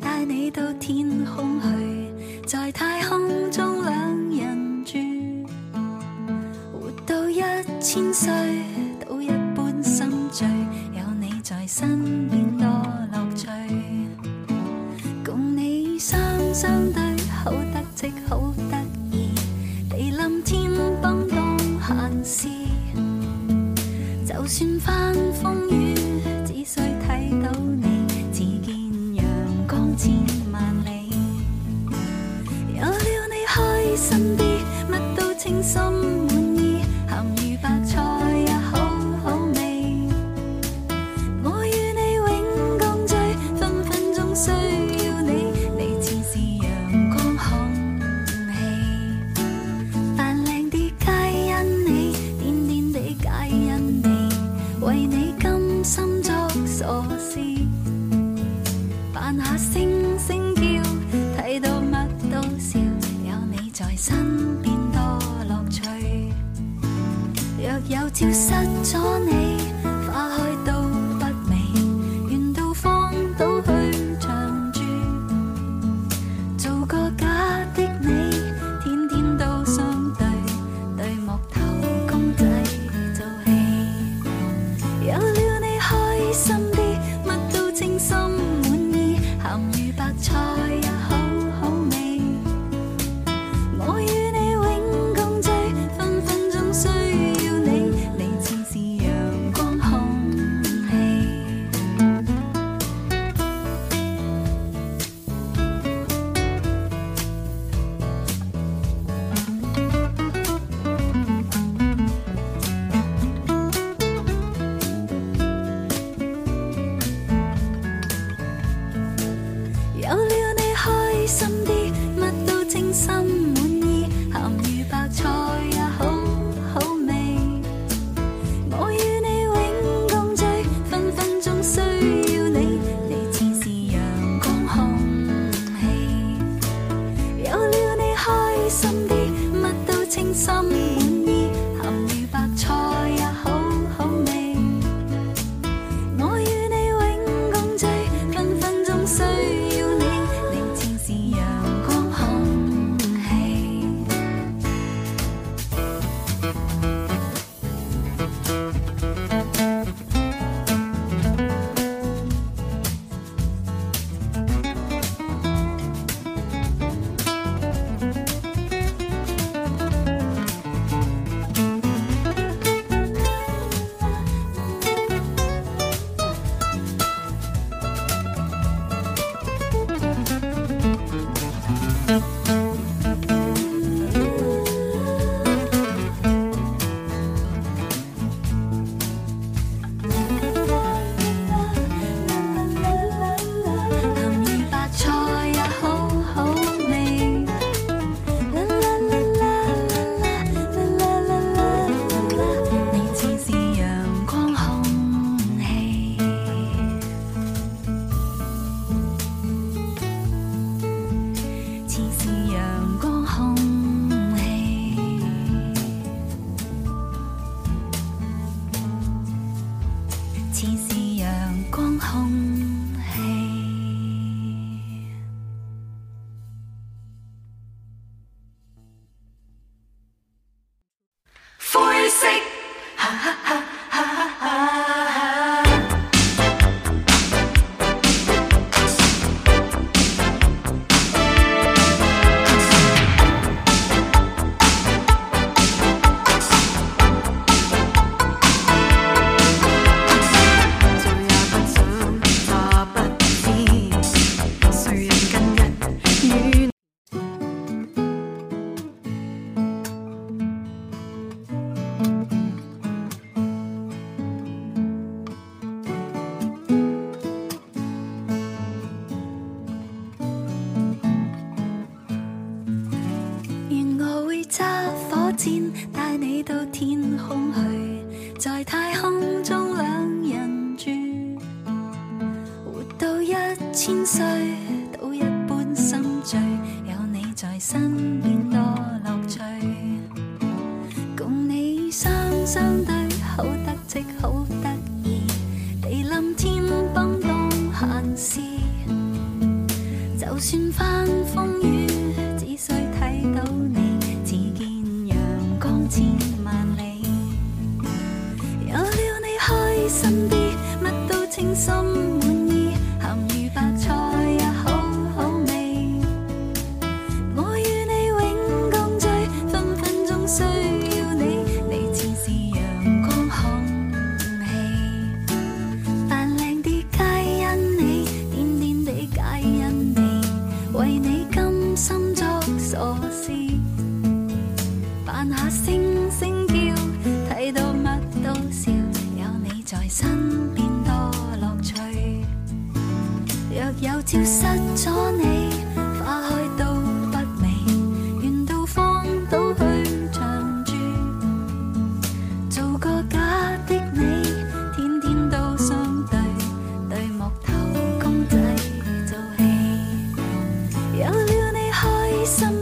带你到天空去在太空中两人住活到一千岁都一般心醉有你在身边多乐趣。共你双双对好得戚好得意地临天崩当闲事。就算翻风雨千万里有了你开心的身边多乐趣。若有朝失咗你在太空中两人住活到一千岁都一般心醉有你在身边多乐趣。共你双双对好得戚好得意地冧天崩当闲事。就算翻风雨消失咗，你花开都不美。沿途放倒去长住，做个假的。你天天都相对，对木头公仔做戏，有了你开心。